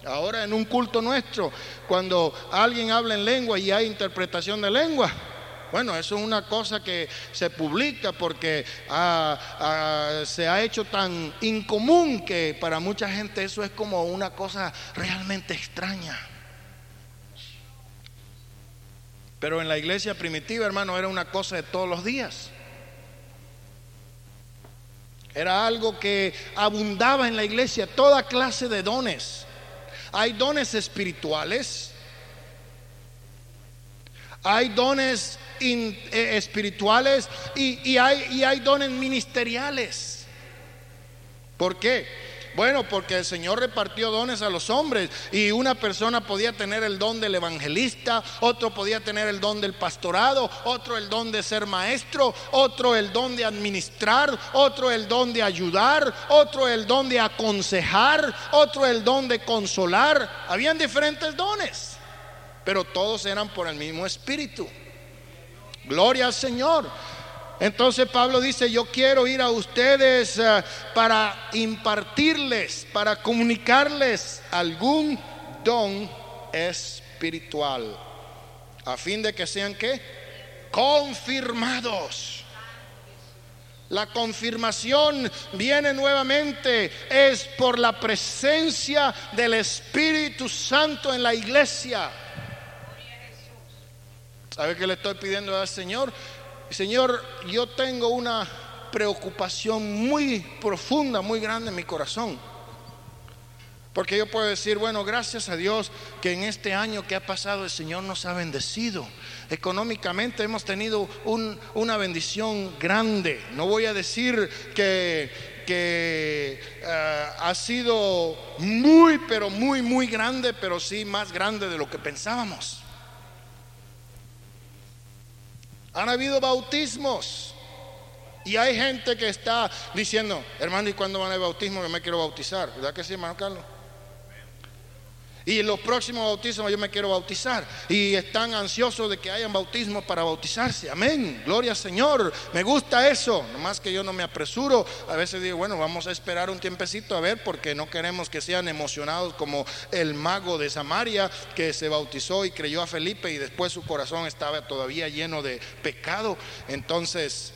Ahora en un culto nuestro, cuando alguien habla en lengua y hay interpretación de lengua, bueno, eso es una cosa que se publica porque ah, ah, se ha hecho tan incomún que para mucha gente eso es como una cosa realmente extraña. Pero en la iglesia primitiva, hermano, era una cosa de todos los días. Era algo que abundaba en la iglesia, toda clase de dones. Hay dones espirituales, hay dones eh, espirituales y, hay, y hay dones ministeriales. ¿Por qué? Bueno, porque el Señor repartió dones a los hombres y una persona podía tener el don del evangelista, otro podía tener el don del pastorado, otro el don de ser maestro, otro el don de administrar, otro el don de ayudar, otro el don de aconsejar, otro el don de consolar. Habían diferentes dones, pero todos eran por el mismo espíritu. Gloria al Señor. Entonces Pablo dice, yo quiero ir a ustedes eh, para impartirles, para comunicarles algún don espiritual, a fin de que sean que confirmados. La confirmación viene nuevamente, es por la presencia del Espíritu Santo en la iglesia. ¿Sabe qué le estoy pidiendo al Señor? Señor, yo tengo una preocupación muy profunda, muy grande en mi corazón. Porque yo puedo decir, bueno, gracias a Dios que en este año que ha pasado el Señor nos ha bendecido. Económicamente hemos tenido una bendición grande. No voy a decir que, eh, ha sido muy, pero muy, muy grande, pero sí más grande de lo que pensábamos. Han habido bautismos. Y hay gente que está diciendo, hermano, ¿y cuándo van a bautismo? Yo me quiero bautizar. ¿Verdad que sí, hermano Carlos? Y en los próximos bautismos yo me quiero bautizar. Y están ansiosos de que hayan bautismo para bautizarse. Amén. Gloria al Señor. Me gusta eso. Nomás que yo no me apresuro. A veces digo, bueno, vamos a esperar un tiempecito a ver porque no queremos que sean emocionados como el mago de Samaria que se bautizó y creyó a Felipe y después su corazón estaba todavía lleno de pecado. Entonces,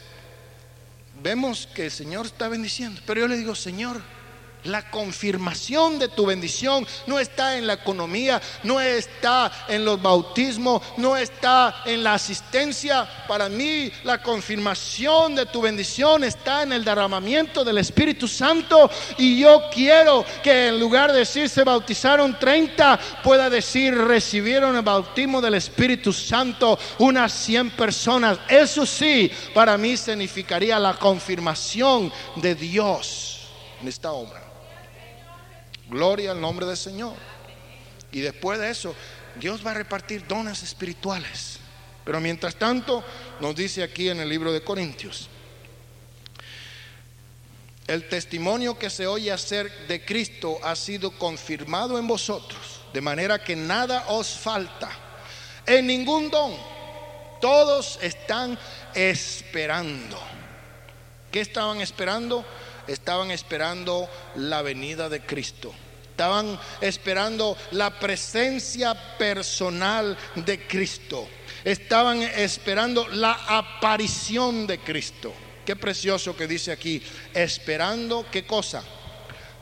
vemos que el Señor está bendiciendo. Pero yo le digo, Señor, la confirmación de tu bendición no está en la economía, no está en los bautismos, no está en la asistencia. Para mí la confirmación de tu bendición está en el derramamiento del Espíritu Santo. Y yo quiero que en lugar de decir se bautizaron 30, pueda decir recibieron el bautismo del Espíritu Santo unas 100 personas. Eso sí, para mí significaría la confirmación de Dios en esta obra. Gloria al nombre del Señor. Y después de eso, Dios va a repartir dones espirituales. Pero mientras tanto, nos dice aquí en el libro de Corintios, el testimonio que se oye hacer de Cristo ha sido confirmado en vosotros, de manera que nada os falta en ningún don. Todos están esperando. ¿Qué estaban esperando? Estaban esperando la venida de Cristo. Estaban esperando la presencia personal de Cristo. Estaban esperando la aparición de Cristo. Qué precioso que dice aquí, esperando qué cosa?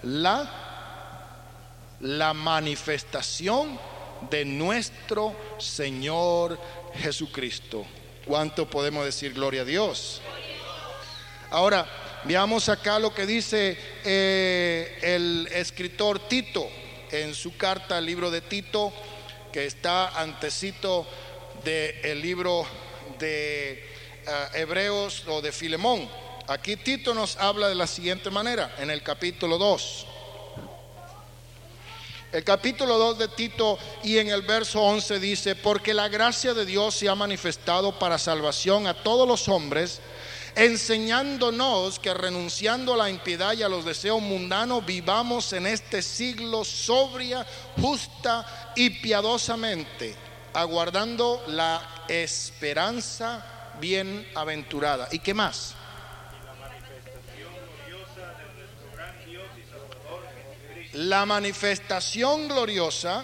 La la manifestación de nuestro Señor Jesucristo. ¿Cuánto podemos decir gloria a Dios? Ahora, Veamos acá lo que dice eh, el escritor Tito en su carta al libro de Tito, que está antecito del libro de eh, Hebreos o de Filemón. Aquí Tito nos habla de la siguiente manera, en el capítulo 2. El capítulo 2 de Tito y en el verso 11 dice, porque la gracia de Dios se ha manifestado para salvación a todos los hombres, enseñándonos que renunciando a la impiedad y a los deseos mundanos, vivamos en este siglo sobria, justa y piadosamente, aguardando la esperanza bienaventurada. ¿Y qué más? la manifestación gloriosa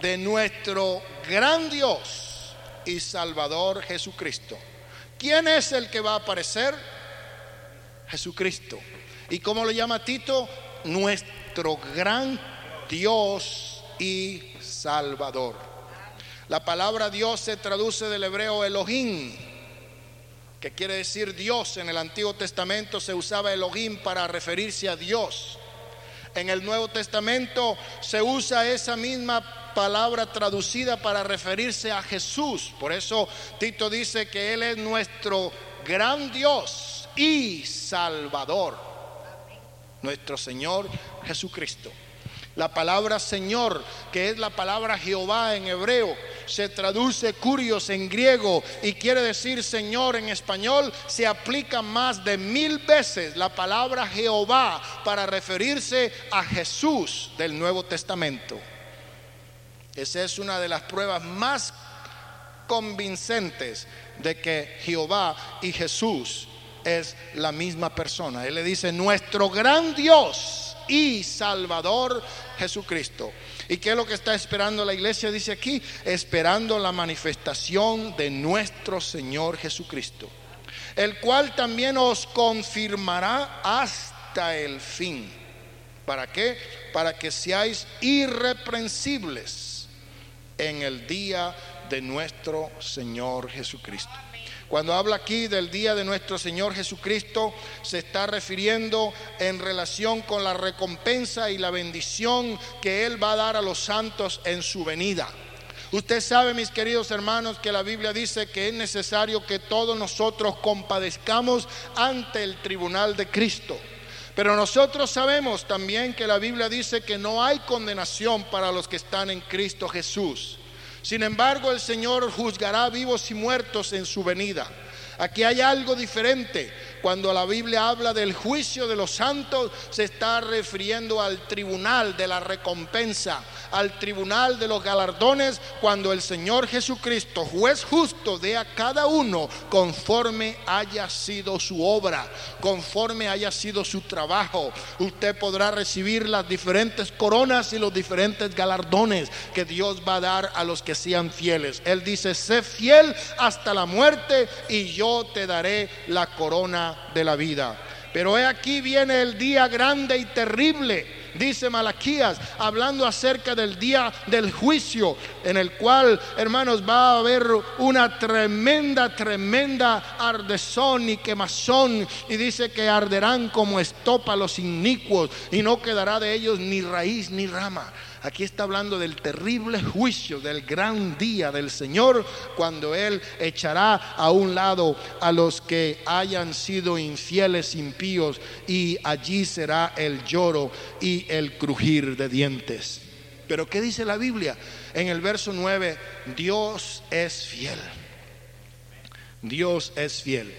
de nuestro gran Dios y Salvador Jesucristo. ¿Quién es el que va a aparecer? Jesucristo. ¿Y cómo lo llama Tito? Nuestro gran Dios y Salvador. La palabra Dios se traduce del hebreo Elohim, que quiere decir Dios. En el Antiguo Testamento se usaba Elohim para referirse a Dios. En el Nuevo Testamento se usa esa misma palabra traducida para referirse a Jesús. Por eso Tito dice que Él es nuestro gran Dios y Salvador, nuestro Señor Jesucristo. La palabra Señor, que es la palabra Jehová en hebreo, se traduce curios en griego y quiere decir Señor en español, se aplica más de mil veces la palabra Jehová para referirse a Jesús del Nuevo Testamento. Esa es una de las pruebas más convincentes de que Jehová y Jesús es la misma persona. Él le dice, nuestro gran Dios y Salvador Jesucristo. ¿Y qué es lo que está esperando la iglesia? Dice aquí, esperando la manifestación de nuestro Señor Jesucristo, el cual también os confirmará hasta el fin. ¿Para qué? Para que seáis irreprensibles en el día de nuestro Señor Jesucristo. Cuando habla aquí del día de nuestro Señor Jesucristo, se está refiriendo en relación con la recompensa y la bendición que Él va a dar a los santos en su venida. Usted sabe, mis queridos hermanos, que la Biblia dice que es necesario que todos nosotros compadezcamos ante el tribunal de Cristo. Pero nosotros sabemos también que la Biblia dice que no hay condenación para los que están en Cristo Jesús. Sin embargo, el Señor juzgará vivos y muertos en su venida. Aquí hay algo diferente. Cuando la Biblia habla del juicio de los santos, se está refiriendo al tribunal de la recompensa, al tribunal de los galardones, cuando el Señor Jesucristo, juez justo, dé a cada uno conforme haya sido su obra, conforme haya sido su trabajo. Usted podrá recibir las diferentes coronas y los diferentes galardones que Dios va a dar a los que sean fieles. Él dice, sé fiel hasta la muerte y yo te daré la corona de la vida. Pero he aquí viene el día grande y terrible, dice Malaquías, hablando acerca del día del juicio, en el cual, hermanos, va a haber una tremenda, tremenda ardezón y quemazón. Y dice que arderán como estopa los inicuos y no quedará de ellos ni raíz ni rama. Aquí está hablando del terrible juicio, del gran día del Señor, cuando Él echará a un lado a los que hayan sido infieles, impíos, y allí será el lloro y el crujir de dientes. Pero ¿qué dice la Biblia? En el verso 9, Dios es fiel. Dios es fiel.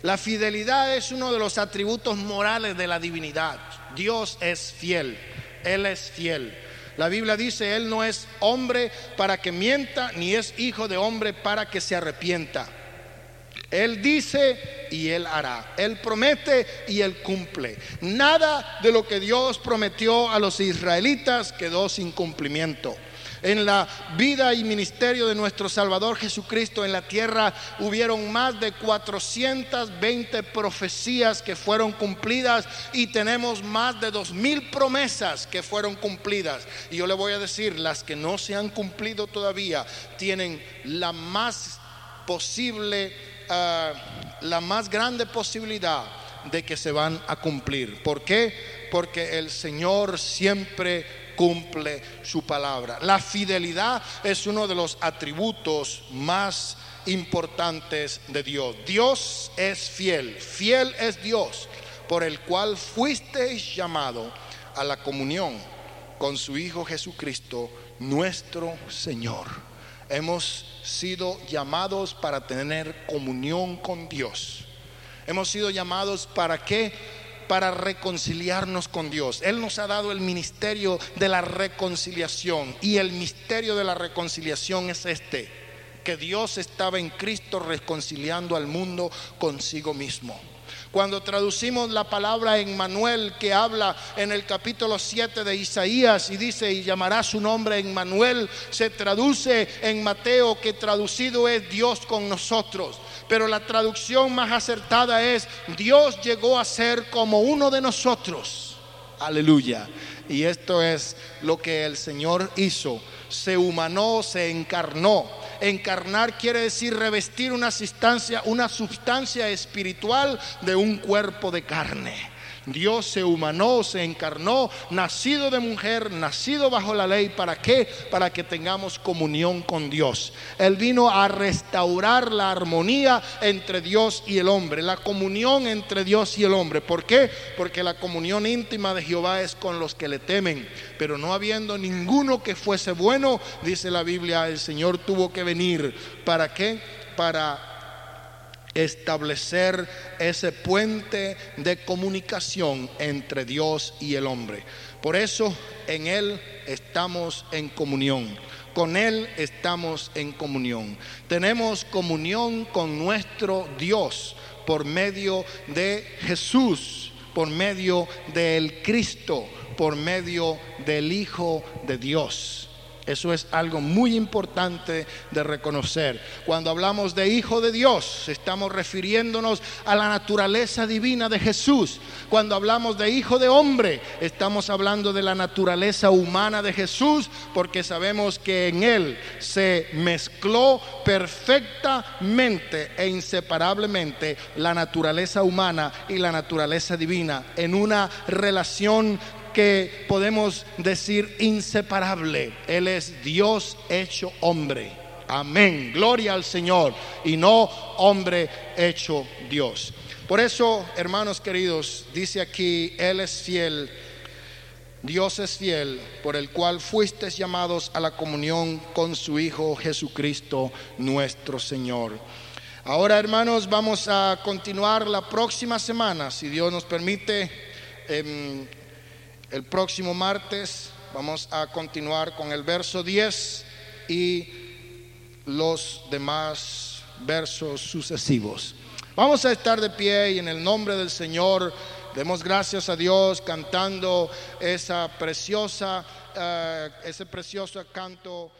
La fidelidad es uno de los atributos morales de la divinidad. Dios es fiel. Él es fiel. La Biblia dice, Él no es hombre para que mienta, ni es hijo de hombre para que se arrepienta. Él dice y Él hará. Él promete y Él cumple. Nada de lo que Dios prometió a los israelitas quedó sin cumplimiento en la vida y ministerio de nuestro Salvador Jesucristo en la tierra hubieron más de 420 profecías que fueron cumplidas y tenemos más de 2000 promesas que fueron cumplidas. Y yo le voy a decir, las que no se han cumplido todavía tienen la más posible, ah, la más grande posibilidad de que se van a cumplir. ¿Por qué? Porque el Señor siempre cumple su palabra. La fidelidad es uno de los atributos más importantes de Dios. Dios es fiel, fiel es Dios, por el cual fuisteis llamado a la comunión con su Hijo Jesucristo, nuestro Señor. Hemos sido llamados para tener comunión con Dios. Hemos sido llamados para que para reconciliarnos con Dios. Él nos ha dado el ministerio de la reconciliación y el misterio de la reconciliación es este, que Dios estaba en Cristo reconciliando al mundo consigo mismo. Cuando traducimos la palabra en Manuel que habla en el capítulo 7 de Isaías y dice y llamará su nombre en Manuel, se traduce en Mateo que traducido es Dios con nosotros. Pero la traducción más acertada es Dios llegó a ser como uno de nosotros. Aleluya. Y esto es lo que el Señor hizo. Se humanó, se encarnó Encarnar quiere decir revestir una sustancia, una sustancia espiritual de un cuerpo de carne. Dios se humanó, se encarnó, nacido de mujer, nacido bajo la ley. ¿Para qué? Para que tengamos comunión con Dios. Él vino a restaurar la armonía entre Dios y el hombre, la comunión entre Dios y el hombre. ¿Por qué? Porque la comunión íntima de Jehová es con los que le temen. Pero no habiendo ninguno que fuese bueno, dice la Biblia, el Señor tuvo que venir. ¿Para qué? Para establecer ese puente de comunicación entre Dios y el hombre. Por eso en Él estamos en comunión. Con Él estamos en comunión. Tenemos comunión con nuestro Dios por medio de Jesús, por medio del Cristo, por medio del Hijo de Dios. Eso es algo muy importante de reconocer. Cuando hablamos de Hijo de Dios, estamos refiriéndonos a la naturaleza divina de Jesús. Cuando hablamos de Hijo de Hombre, estamos hablando de la naturaleza humana de Jesús, porque sabemos que en Él se mezcló perfectamente e inseparablemente la naturaleza humana y la naturaleza divina en una relación que podemos decir inseparable. Él es Dios hecho hombre. Amén. Gloria al Señor. Y no hombre hecho Dios. Por eso, hermanos queridos, dice aquí, Él es fiel. Dios es fiel, por el cual fuisteis llamados a la comunión con su Hijo Jesucristo nuestro Señor. Ahora, hermanos, vamos a continuar la próxima semana, si Dios nos permite. Em, el próximo martes vamos a continuar con el verso 10 y los demás versos sucesivos. Vamos a estar de pie y en el nombre del Señor demos gracias a Dios cantando esa preciosa, eh, ese precioso canto.